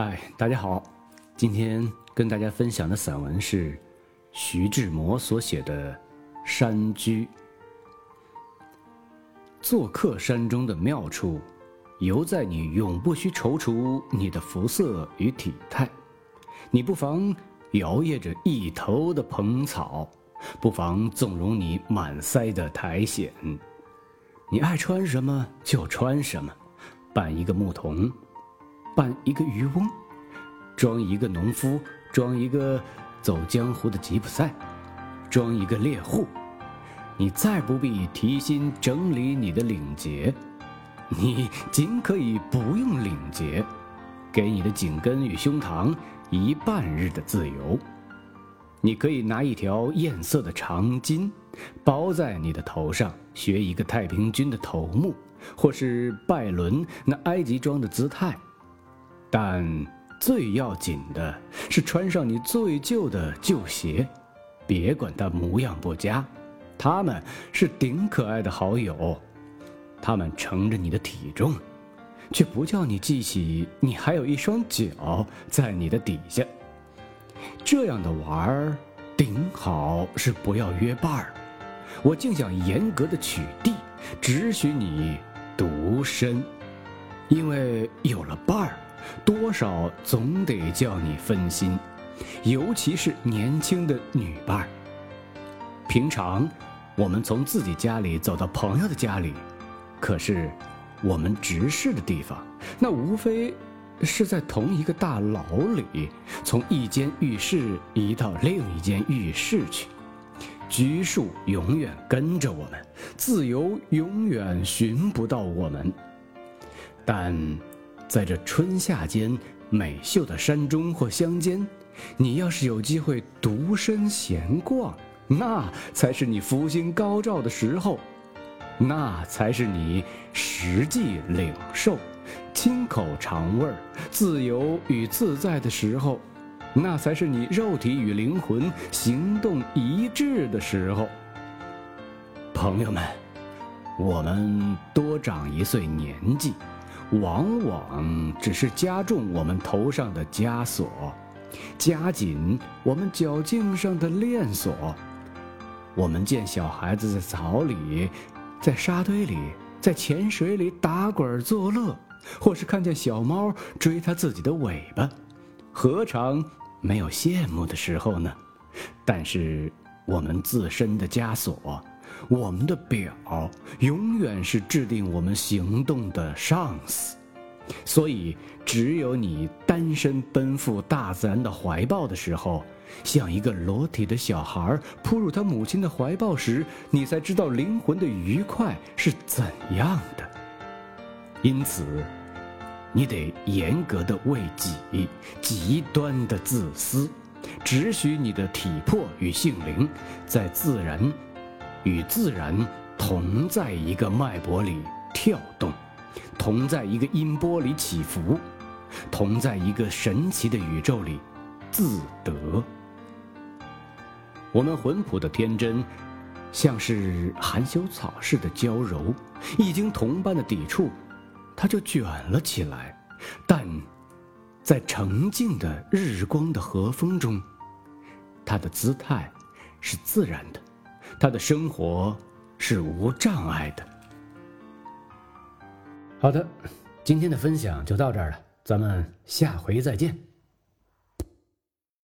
嗨，大家好，今天跟大家分享的散文是徐志摩所写的《山居》。做客山中的妙处，犹在你永不需踌躇你的肤色与体态。你不妨摇曳着一头的蓬草，不妨纵容你满腮的苔藓。你爱穿什么就穿什么，扮一个牧童。扮一个渔翁，装一个农夫，装一个走江湖的吉普赛，装一个猎户。你再不必提心整理你的领结，你尽可以不用领结，给你的颈根与胸膛一半日的自由。你可以拿一条艳色的长巾包在你的头上，学一个太平军的头目，或是拜伦那埃及装的姿态。但最要紧的是穿上你最旧的旧鞋，别管它模样不佳，他们是顶可爱的好友，他们承着你的体重，却不叫你记起你还有一双脚在你的底下。这样的玩儿，顶好是不要约伴儿。我竟想严格的取缔，只许你独身，因为有了伴儿。多少总得叫你分心，尤其是年轻的女伴儿。平常，我们从自己家里走到朋友的家里，可是，我们直视的地方，那无非是在同一个大牢里，从一间浴室移到另一间浴室去。拘束永远跟着我们，自由永远寻不到我们，但。在这春夏间美秀的山中或乡间，你要是有机会独身闲逛，那才是你福星高照的时候，那才是你实际领受、亲口尝味儿、自由与自在的时候，那才是你肉体与灵魂行动一致的时候。朋友们，我们多长一岁年纪。往往只是加重我们头上的枷锁，加紧我们脚颈上的链锁。我们见小孩子在草里、在沙堆里、在浅水里打滚作乐，或是看见小猫追它自己的尾巴，何尝没有羡慕的时候呢？但是我们自身的枷锁。我们的表永远是制定我们行动的上司，所以只有你单身奔赴大自然的怀抱的时候，像一个裸体的小孩扑入他母亲的怀抱时，你才知道灵魂的愉快是怎样的。因此，你得严格的为己，极端的自私，只许你的体魄与性灵在自然。与自然同在一个脉搏里跳动，同在一个音波里起伏，同在一个神奇的宇宙里自得。我们浑朴的天真，像是含羞草似的娇柔，一经同伴的抵触，它就卷了起来。但，在澄净的日光的和风中，它的姿态是自然的。他的生活是无障碍的。好的，今天的分享就到这儿了，咱们下回再见。